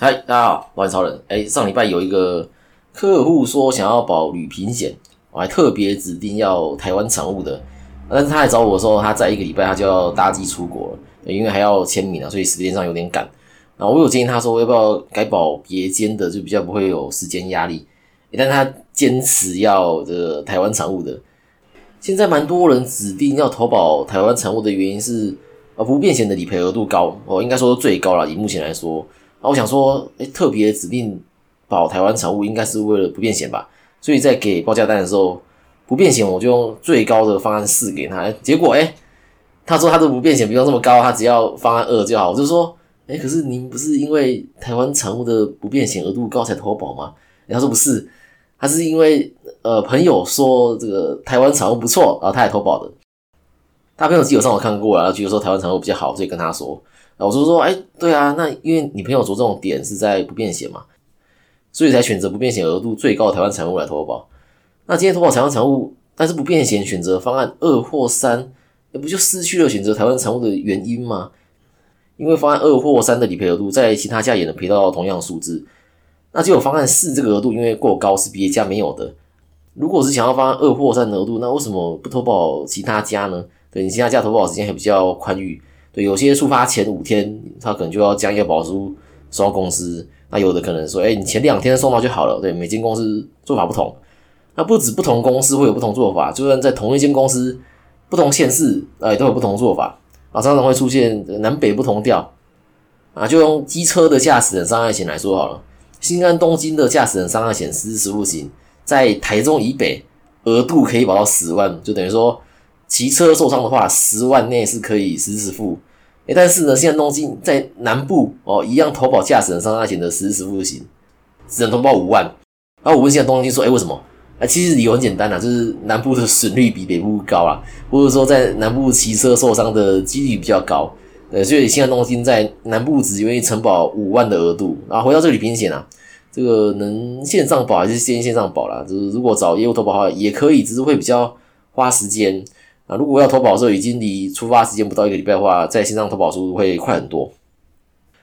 嗨，大家好，我是超人。哎，上礼拜有一个客户说想要保旅平险，我还特别指定要台湾产物的。但是他来找我的时候，他在一个礼拜他就要搭机出国了，因为还要签名啊，所以时间上有点赶。然后我有建议他说我要不要改保别间的，就比较不会有时间压力。但他坚持要这台湾产物的。现在蛮多人指定要投保台湾产物的原因是，呃，不变险的理赔额度高，哦，应该说最高了。以目前来说。那我想说，哎，特别指定保台湾产物，应该是为了不变险吧？所以在给报价单的时候，不变险我就用最高的方案四给他。结果，哎，他说他的不变险不用这么高，他只要方案二就好。我就说，哎，可是您不是因为台湾产物的不变险额度高才投保吗？他说不是，他是因为呃朋友说这个台湾产物不错，然后他也投保的。他朋友基本上我看过了，然后觉得说台湾产物比较好，所以跟他说。我就说，哎，对啊，那因为你朋友着重点是在不变险嘛，所以才选择不变险额度最高的台湾产物来投保。那今天投保台湾产物，但是不变险选择方案二或三，那不就失去了选择台湾产物的原因吗？因为方案二或三的理赔额度在其他家也能赔到同样数字，那只有方案四这个额度因为过高是别家没有的。如果是想要方案二或三的额度，那为什么不投保其他家呢？对你其他家投保时间还比较宽裕。对，有些出发前五天，他可能就要将一个保书送到公司。那有的可能说，哎，你前两天送到就好了。对，每间公司做法不同。那不止不同公司会有不同做法，就算在同一间公司，不同县市，哎，都有不同做法。啊，常常会出现南北不同调。啊，就用机车的驾驶人伤害险来说好了。新安东京的驾驶人伤害险实时付行，在台中以北额度可以保到十万，就等于说。骑车受伤的话，十万内是可以实时付。诶但是呢，现在东京在南部哦，一样投保驾驶人伤害险的实时付行，只能投保五万。然后我问现在东京说，哎，为什么？啊，其实理由很简单啊，就是南部的损率比北部高啊，或者说在南部骑车受伤的几率比较高。呃，所以现在东京在南部只愿意承保五万的额度。然后回到这里平险啊，这个能线上保还是先线上保啦？就是如果找业务投保的话也可以，只是会比较花时间。啊，如果要投保的时候已经离出发时间不到一个礼拜的话，在线上投保速度会快很多。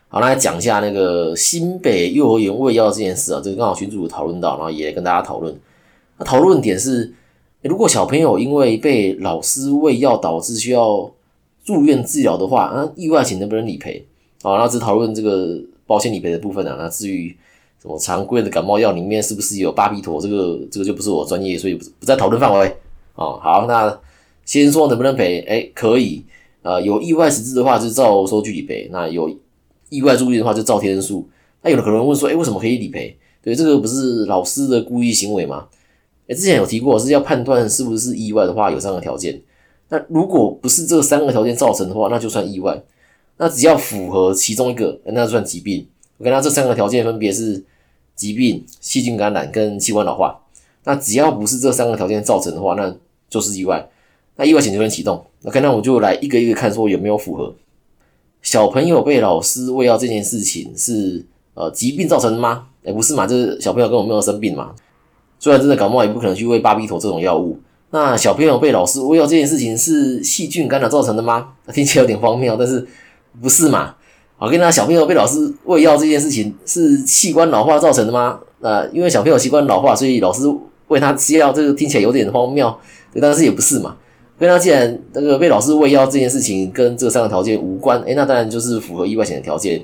好，那来讲一下那个新北幼儿园喂药这件事啊，这个刚好群主讨论到，然后也跟大家讨论。那讨论点是，如果小朋友因为被老师喂药导致需要住院治疗的话，那意外险能不能理赔？好，那只讨论这个保险理赔的部分啊。那至于什么常规的感冒药里面是不是有巴比妥，这个这个就不是我专业，所以不不在讨论范围。哦，好，那。先说能不能赔？哎，可以。呃，有意外实质的话，就照收据理赔；那有意外注意的话，就照天数。那有的可能问说，哎，为什么可以理赔？对，这个不是老师的故意行为吗？哎，之前有提过，是要判断是不是意外的话，有三个条件。那如果不是这三个条件造成的话，那就算意外。那只要符合其中一个，那算疾病。我跟他这三个条件分别是疾病、细菌感染跟器官老化。那只要不是这三个条件造成的话，那就是意外。那意外险就能启动。OK，那我就来一个一个看，说有没有符合。小朋友被老师喂药这件事情是呃疾病造成的吗？哎，不是嘛，就是小朋友根本没有生病嘛。虽然真的感冒，也不可能去喂巴比妥这种药物。那小朋友被老师喂药这件事情是细菌感染造成的吗？听起来有点荒谬，但是不是嘛？好，跟大家小朋友被老师喂药这件事情是器官老化造成的吗？那因为小朋友器官老化，所以老师喂他吃药，这个听起来有点荒谬，但是也不是嘛。那他既然那个被老师喂药这件事情跟这三个条件无关，诶，那当然就是符合意外险的条件。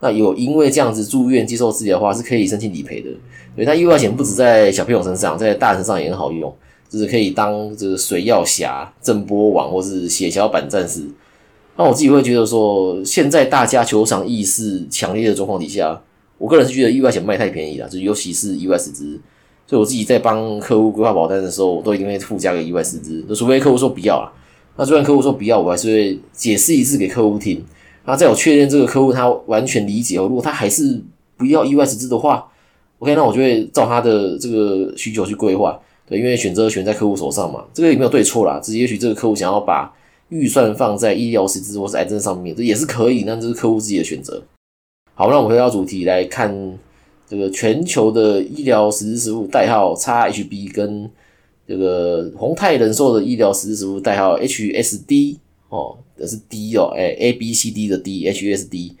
那有因为这样子住院接受治疗的话，是可以申请理赔的。所以他意外险不止在小朋友身上，在大人身上也很好用，就是可以当这个水药侠、震波王或是血小板战士。那我自己会觉得说，现在大家球场意识强烈的状况底下，我个人是觉得意外险卖太便宜了，就尤其是意外死之。所以我自己在帮客户规划保单的时候，我都一定会附加个意外实支，除非客户说不要了。那就算客户说不要，我还是会解释一次给客户听。那在我确认这个客户他完全理解后，如果他还是不要意外实支的话，OK，那我就会照他的这个需求去规划。对，因为选择权在客户手上嘛，这个也没有对错啦。只是也许这个客户想要把预算放在医疗实支或是癌症上面，这也是可以，那这是客户自己的选择。好，那我们回到主题来看。这个全球的医疗实质实物代号 XHB 跟这个宏泰人寿的医疗实质实物代号 HSD 哦，这是 D 哦，哎，A B C D 的 D，HSD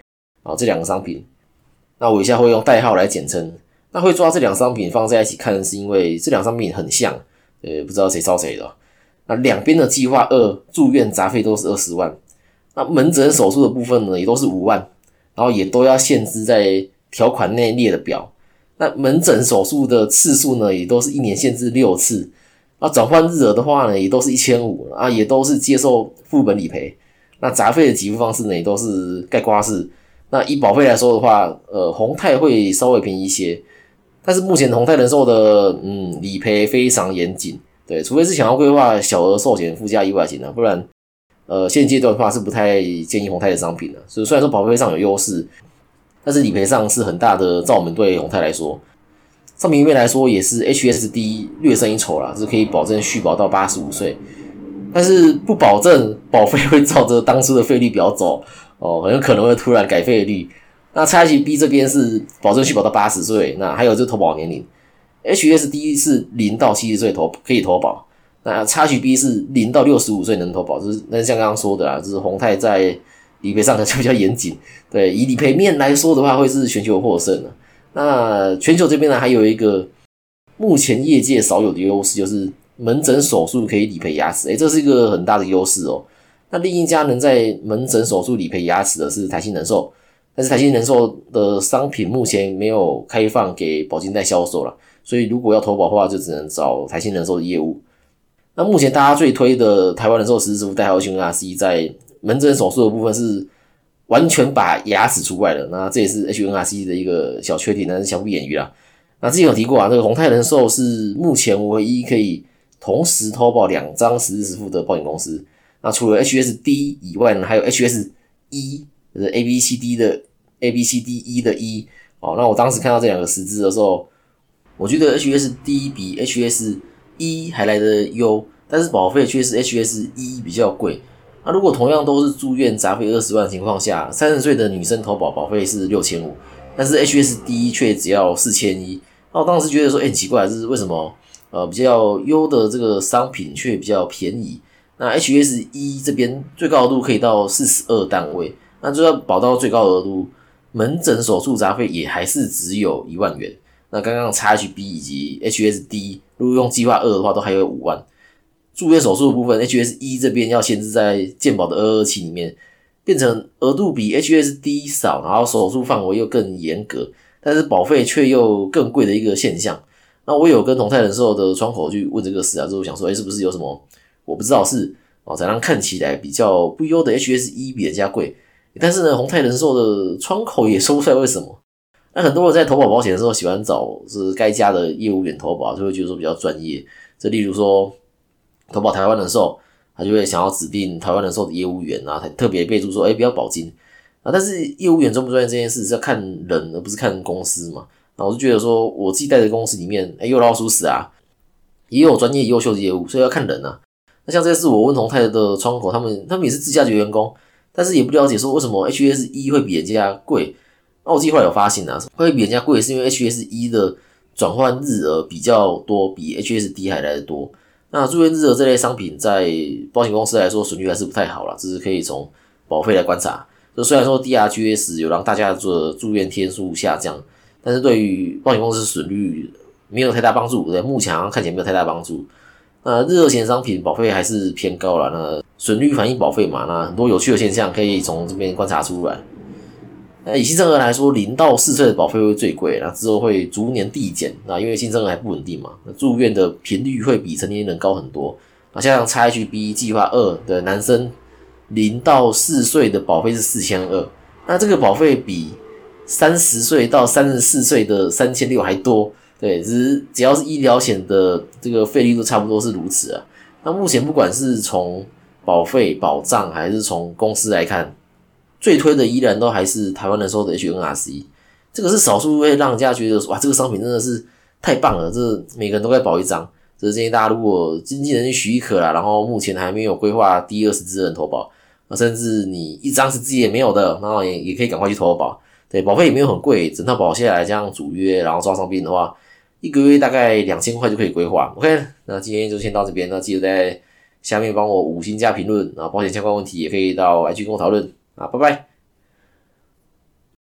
啊，这两个商品那我以下会用代号来简称。那会抓这两商品放在一起看，是因为这两商品很像，呃，不知道谁抄谁的。那两边的计划二住院杂费都是二十万，那门诊手术的部分呢，也都是五万，然后也都要限制在条款内列的表。那门诊手术的次数呢，也都是一年限制六次。那转换日额的话呢，也都是一千五啊，也都是接受副本理赔。那杂费的给付方式呢，也都是盖刮式。那以保费来说的话，呃，宏泰会稍微便宜一些，但是目前宏泰人寿的嗯理赔非常严谨，对，除非是想要规划小额寿险附加意外险的，不然呃现阶段的话是不太建议宏泰的商品的。所以虽然说保费上有优势，但是理赔上是很大的罩门对宏泰来说。上面一面来说也是 HSD 略胜一筹啦，是可以保证续保到八十五岁，但是不保证保费会照着当初的费率表走哦，很有可能会突然改费率。那 XHB 这边是保证续保到八十岁，那还有就投保年龄，HSD 是零到七十岁投可以投保，那 XHB 是零到六十五岁能投保，就是那像刚刚说的啊，就是宏泰在理赔上就比较严谨，对，以理赔面来说的话，会是全球获胜的。那全球这边呢，还有一个目前业界少有的优势，就是门诊手术可以理赔牙齿，诶，这是一个很大的优势哦。那另一家能在门诊手术理赔牙齿的是台新人寿，但是台新人寿的商品目前没有开放给保金贷销售了，所以如果要投保的话，就只能找台新人寿的业务。那目前大家最推的台湾人寿实支付代号 HNRC，在门诊手术的部分是。完全把牙齿除外了，那这也是 HNRC 的一个小缺点，但是瑕不掩瑜啦。那之前有提过啊，这个宏泰人寿是目前唯一可以同时投保两张实支实付的保险公司。那除了 HSD 以外呢，还有 HS 一，就是 A B C D 的 A B C D 一的一。哦，那我当时看到这两个实支的时候，我觉得 HSD 比 HS 一还来的优，但是保费却是 HS 一比较贵。那如果同样都是住院杂费二十万情况下，三十岁的女生投保保费是六千五，但是 HSD 却只要四千一。那我当时觉得说，哎，很奇怪，这是为什么？呃，比较优的这个商品却比较便宜。那 HS 一这边最高额度可以到四十二单位，那就要保到最高额度，门诊手术杂费也还是只有一万元。那刚刚 XHB 以及 HSD 如果用计划二的话，都还有五万。住院手术的部分，HS 一这边要限制在健保的二二期里面，变成额度比 HSD 少，然后手术范围又更严格，但是保费却又更贵的一个现象。那我有跟同泰人寿的窗口去问这个事啊，之后想说，哎，是不是有什么我不知道是哦，才让看起来比较不优的 HS 一比人家贵？但是呢，宏泰人寿的窗口也说不出来为什么。那很多人在投保保险的时候，喜欢找是该家的业务员投保，就会觉得说比较专业。这例如说。投保台湾人寿，他就会想要指定台湾人寿的业务员啊，他特别备注说，哎，不要保金啊。但是业务员专不专业这件事是要看人，而不是看公司嘛。那我就觉得说，我自己带的公司里面，哎，有老鼠屎啊，也有专业优秀的业务，所以要看人啊。那像这次我问同泰的窗口，他们他们也是自家的员工，但是也不了解说为什么 HS 一会比人家贵。那我计划有发现啊，会比人家贵是因为 HS 一的转换日额比较多，比 HSD 还来的多。那住院日额这类商品，在保险公司来说，损率还是不太好了。这是可以从保费来观察。就虽然说 DRGs 有让大家做住院天数下降，但是对于保险公司损率没有太大帮助。对，目前看起来没有太大帮助。那日额险商品保费还是偏高了。那损率反映保费嘛，那很多有趣的现象可以从这边观察出来。那以新生儿来说，零到四岁的保费会最贵，那之后会逐年递减。那因为新生儿还不稳定嘛，那住院的频率会比成年人高很多。那像 XHB 计划二的男生，零到四岁的保费是四千二，那这个保费比三十岁到三十四岁的三千六还多。对，只是只要是医疗险的这个费率都差不多是如此啊。那目前不管是从保费保障还是从公司来看，最推的依然都还是台湾人寿的 HNRC，这个是少数会让人家觉得哇，这个商品真的是太棒了，这每个人都该保一张。这是建议大家，如果经纪人许可啦，然后目前还没有规划第二十支人投保，甚至你一张是自己也没有的，那也也可以赶快去投保。对，保费也没有很贵，整套保下来这样主约，然后抓上边的话，一个月大概两千块就可以规划。OK，那今天就先到这边，那记得在下面帮我五星加评论啊，保险相关问题也可以到 IG 跟我讨论。啊，拜拜。